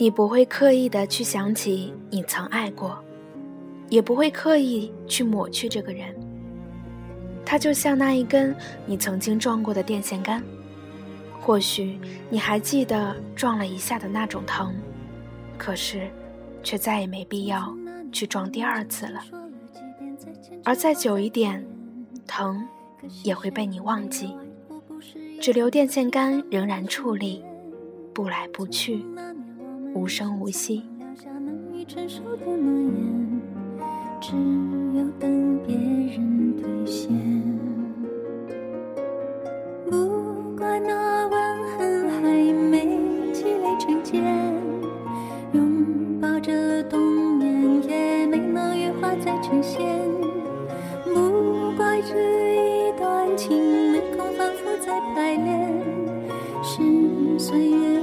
你不会刻意的去想起你曾爱过，也不会刻意去抹去这个人。他就像那一根你曾经撞过的电线杆，或许你还记得撞了一下的那种疼，可是，却再也没必要去撞第二次了。而再久一点，疼也会被你忘记，只留电线杆仍然矗立，不来不去。无声无息。只有等别人兑现。不怪那吻痕还没积累成茧，拥抱着冬眠也没能羽化再成仙。不怪这一段情没空反复再排练，是岁月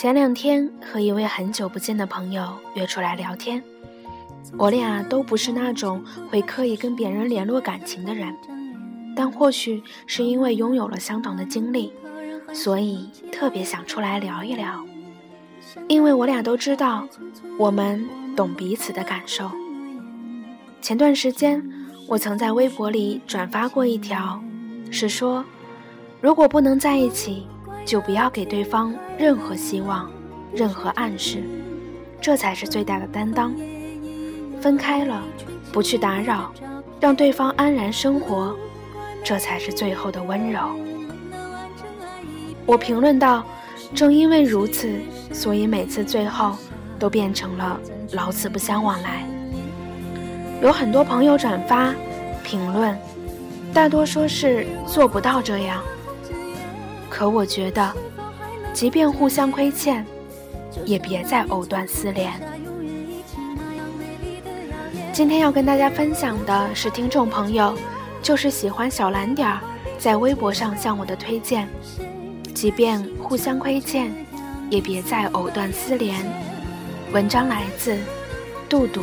前两天和一位很久不见的朋友约出来聊天，我俩都不是那种会刻意跟别人联络感情的人，但或许是因为拥有了相同的经历，所以特别想出来聊一聊。因为我俩都知道，我们。懂彼此的感受。前段时间，我曾在微博里转发过一条，是说，如果不能在一起，就不要给对方任何希望、任何暗示，这才是最大的担当。分开了，不去打扰，让对方安然生活，这才是最后的温柔。我评论道：“正因为如此，所以每次最后。”都变成了老死不相往来。有很多朋友转发评论，大多说是做不到这样。可我觉得，即便互相亏欠，也别再藕断丝连。今天要跟大家分享的是听众朋友，就是喜欢小蓝点儿，在微博上向我的推荐。即便互相亏欠，也别再藕断丝连。文章来自杜杜。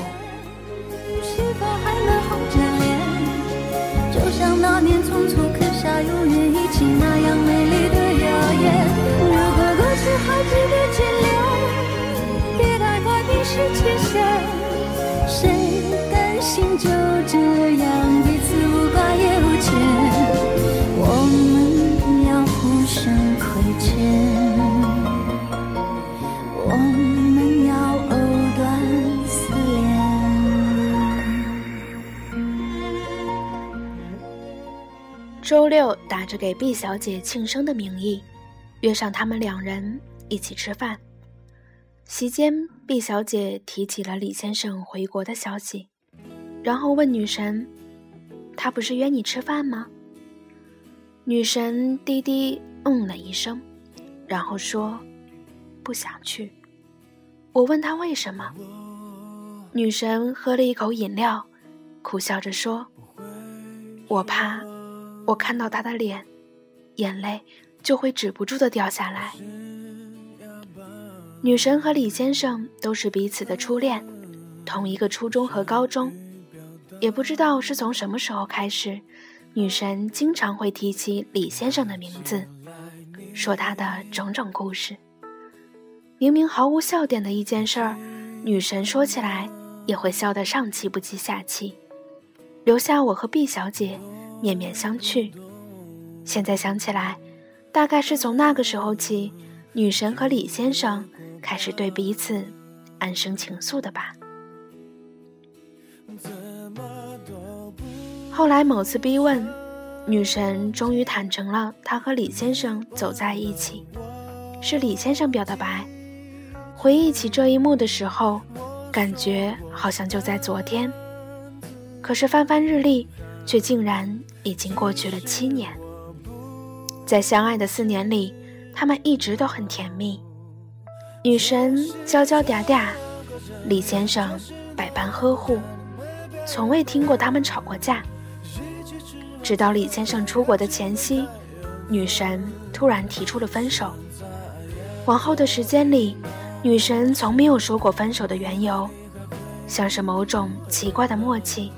就像那年匆促刻下永远一起那样美丽的谣言。快冰释前嫌。谁甘心就这样彼此无挂也无牵？我们要互相亏欠。我们要藕断丝连周六打着给毕小姐庆生的名义，约上他们两人一起吃饭。席间，毕小姐提起了李先生回国的消息，然后问女神：“他不是约你吃饭吗？”女神低低嗯了一声，然后说：“不想去。”我问她为什么，女神喝了一口饮料，苦笑着说：“我怕。”我看到他的脸，眼泪就会止不住的掉下来。女神和李先生都是彼此的初恋，同一个初中和高中，也不知道是从什么时候开始，女神经常会提起李先生的名字，说他的种种故事。明明毫无笑点的一件事儿，女神说起来也会笑得上气不接下气，留下我和毕小姐。面面相觑。现在想起来，大概是从那个时候起，女神和李先生开始对彼此暗生情愫的吧。后来某次逼问，女神终于坦诚了，她和李先生走在一起，是李先生表的白。回忆起这一幕的时候，感觉好像就在昨天。可是翻翻日历，却竟然已经过去了七年。在相爱的四年里，他们一直都很甜蜜。女神娇娇嗲嗲，李先生百般呵护，从未听过他们吵过架。直到李先生出国的前夕，女神突然提出了分手。往后的时间里。女神从没有说过分手的缘由，像是某种奇怪的默契。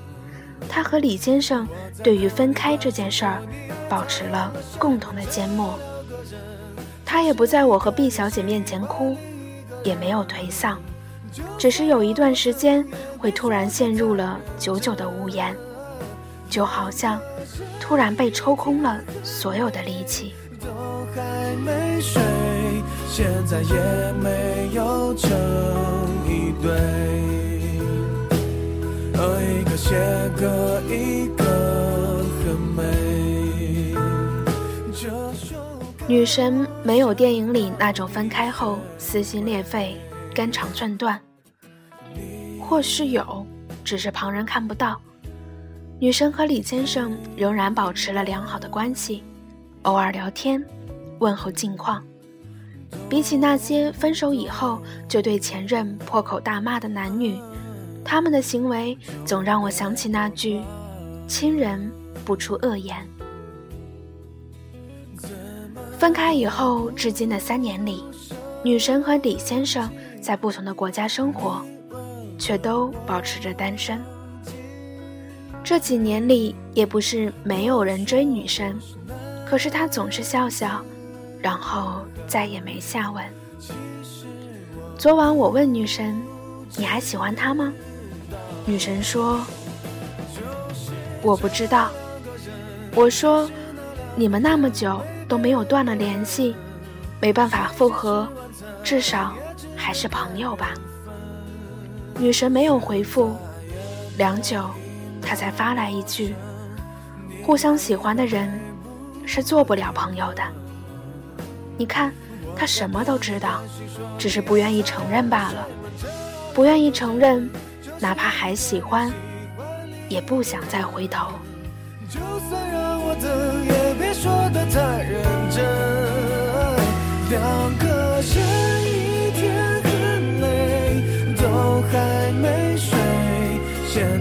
她和李先生对于分开这件事儿，保持了共同的缄默。她也不在我和毕小姐面前哭，也没有颓丧，只是有一段时间会突然陷入了久久的无言，就好像突然被抽空了所有的力气。现在也没有成一对，一个写歌，一个很美。女神没有电影里那种分开后撕心裂肺、肝肠寸断，或是有，只是旁人看不到。女神和李先生仍然保持了良好的关系，偶尔聊天，问候近况。比起那些分手以后就对前任破口大骂的男女，他们的行为总让我想起那句“亲人不出恶言”。分开以后至今的三年里，女神和李先生在不同的国家生活，却都保持着单身。这几年里也不是没有人追女神，可是她总是笑笑。然后再也没下文。昨晚我问女神：“你还喜欢他吗？”女神说：“我不知道。”我说：“你们那么久都没有断了联系，没办法复合，至少还是朋友吧？”女神没有回复，良久，她才发来一句：“互相喜欢的人是做不了朋友的。”你看，他什么都知道，只是不愿意承认罢了。不愿意承认，哪怕还喜欢，也不想再回头。就算让我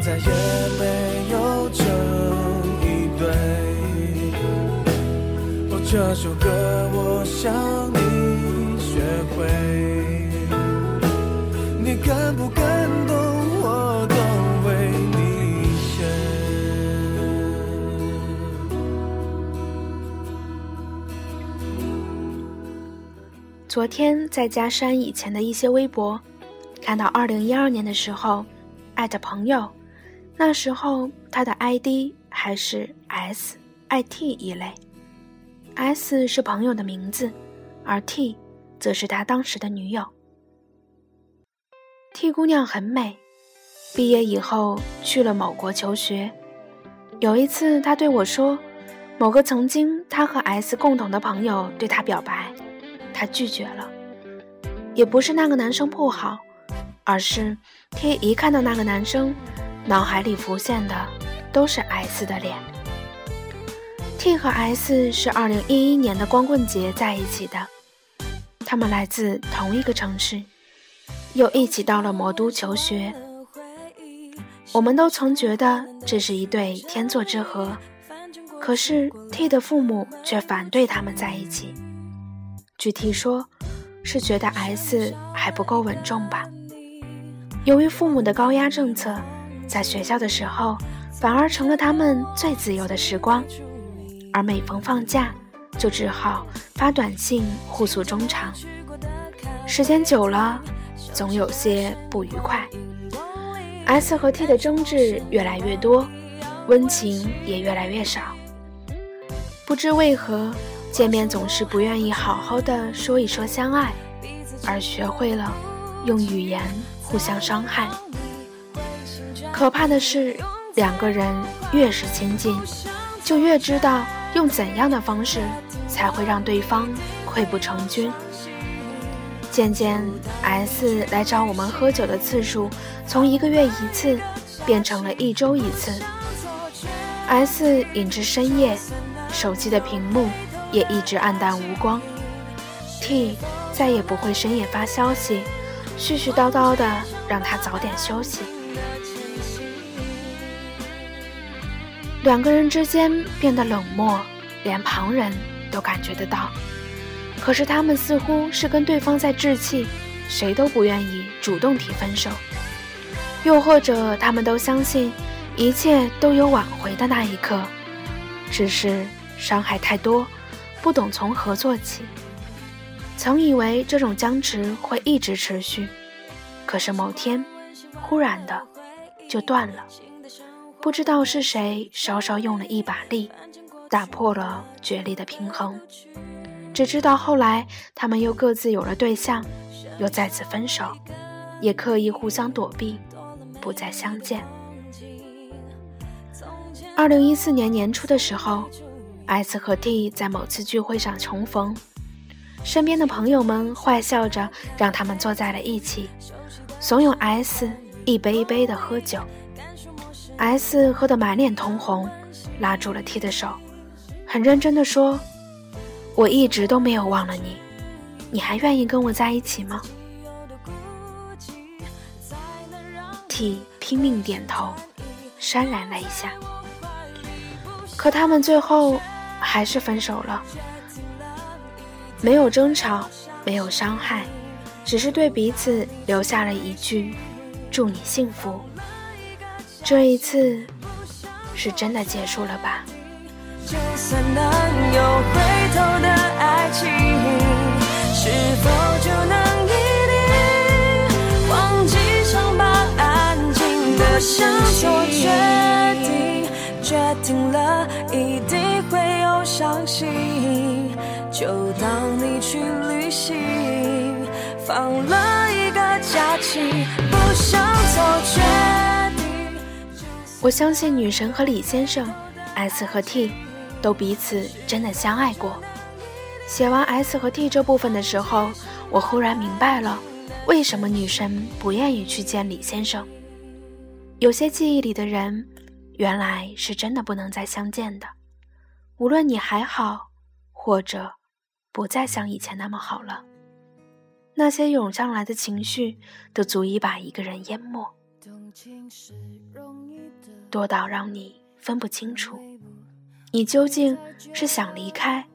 现在也没有成一对。这首歌我想你学会，你感不感动我都为你写。昨天在加删以前的一些微博，看到二零一二年的时候，艾特朋友，那时候他的 ID 还是 S I T 一类。S 是朋友的名字，而 T 则是他当时的女友。T 姑娘很美，毕业以后去了某国求学。有一次，她对我说，某个曾经她和 S 共同的朋友对她表白，她拒绝了。也不是那个男生不好，而是 T 一看到那个男生，脑海里浮现的都是 S 的脸。T 和 S 是二零一一年的光棍节在一起的，他们来自同一个城市，又一起到了魔都求学。我们都曾觉得这是一对天作之合，可是 T 的父母却反对他们在一起。据 T 说，是觉得 S 还不够稳重吧。由于父母的高压政策，在学校的时候反而成了他们最自由的时光。而每逢放假，就只好发短信互诉衷肠。时间久了，总有些不愉快。S 和 T 的争执越来越多，温情也越来越少。不知为何，见面总是不愿意好好的说一说相爱，而学会了用语言互相伤害。可怕的是，两个人越是亲近，就越知道。用怎样的方式才会让对方溃不成军？渐渐，S 来找我们喝酒的次数从一个月一次变成了一周一次。S 隐至深夜，手机的屏幕也一直暗淡无光。T 再也不会深夜发消息，絮絮叨叨的让他早点休息。两个人之间变得冷漠，连旁人都感觉得到。可是他们似乎是跟对方在置气，谁都不愿意主动提分手，又或者他们都相信一切都有挽回的那一刻，只是伤害太多，不懂从何做起。曾以为这种僵持会一直持续，可是某天，忽然的就断了。不知道是谁稍稍用了一把力，打破了角力的平衡。只知道后来他们又各自有了对象，又再次分手，也刻意互相躲避，不再相见。二零一四年年初的时候，S 和 T 在某次聚会上重逢，身边的朋友们坏笑着让他们坐在了一起，怂恿 S 一杯一杯的喝酒。S 喝得满脸通红，拉住了 T 的手，很认真的说。我一直都没有忘了你，你还愿意跟我在一起吗？T 拼命点头，潸然泪下。可他们最后还是分手了，没有争吵，没有伤害，只是对彼此留下了一句“祝你幸福”。这一次，是真的结束了吧？就算能有回头的爱情，是否就能一定忘记伤疤，安静的向做决定？决定了一定会有伤心，就当你去旅行，放了一个假期，不想做决定。我相信女神和李先生，S 和 T。都彼此真的相爱过。写完 S 和 T 这部分的时候，我忽然明白了，为什么女神不愿意去见李先生。有些记忆里的人，原来是真的不能再相见的。无论你还好，或者不再像以前那么好了，那些涌上来的情绪，都足以把一个人淹没，多到让你分不清楚。你究竟是想离开，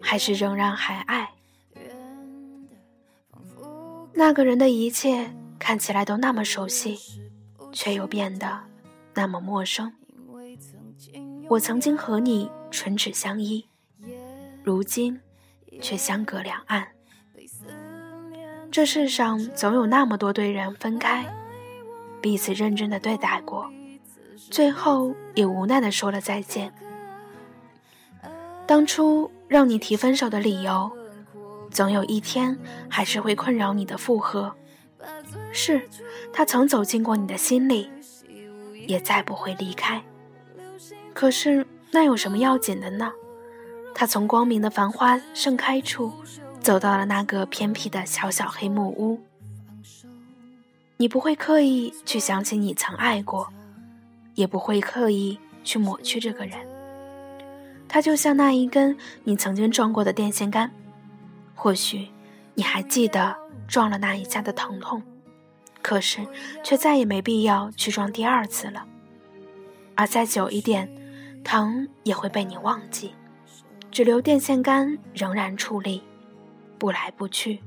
还是仍然还爱？那个人的一切看起来都那么熟悉，却又变得那么陌生。我曾经和你唇齿相依，如今却相隔两岸。这世上总有那么多对人分开，彼此认真的对待过，最后也无奈的说了再见。当初让你提分手的理由，总有一天还是会困扰你的复合。是，他曾走进过你的心里，也再不会离开。可是那有什么要紧的呢？他从光明的繁花盛开处，走到了那个偏僻的小小黑木屋。你不会刻意去想起你曾爱过，也不会刻意去抹去这个人。他就像那一根你曾经撞过的电线杆，或许你还记得撞了那一下的疼痛，可是却再也没必要去撞第二次了。而再久一点，疼也会被你忘记，只留电线杆仍然矗立，不来不去，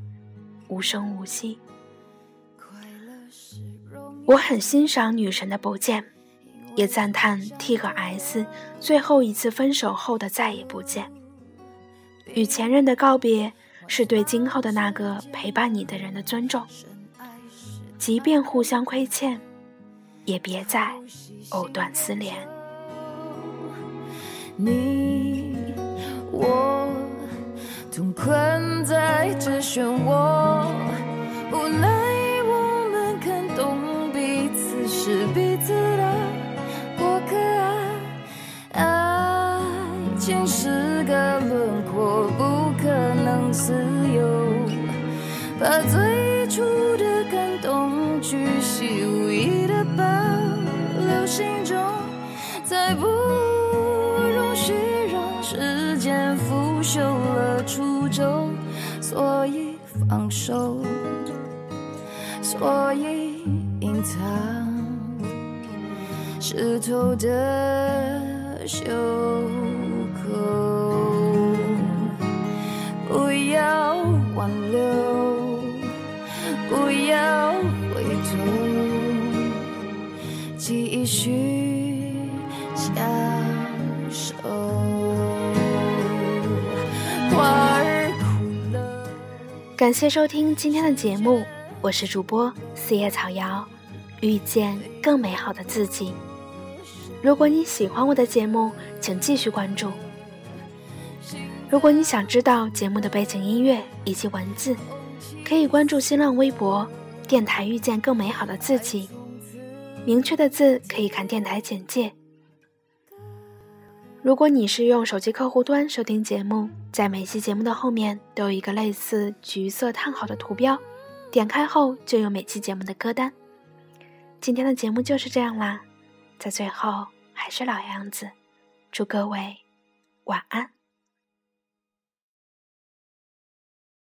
无声无息。我很欣赏女神的不见。也赞叹 T 和 S 最后一次分手后的再也不见。与前任的告别，是对今后的那个陪伴你的人的尊重。即便互相亏欠，也别再藕断丝连。你我总困在这漩涡，无奈我们看懂彼此是彼此的。情是个轮廓，不可能自由。把最初的感动巨细无遗的保留心中，再不容许让时间腐朽了初衷，所以放手，所以隐藏湿透的袖不要回头，继续相守。花儿枯了。感谢收听今天的节目，我是主播四叶草瑶，遇见更美好的自己。如果你喜欢我的节目，请继续关注。如果你想知道节目的背景音乐以及文字，可以关注新浪微博“电台遇见更美好的自己”。明确的字可以看电台简介。如果你是用手机客户端收听节目，在每期节目的后面都有一个类似橘色叹号的图标，点开后就有每期节目的歌单。今天的节目就是这样啦，在最后还是老样子，祝各位晚安。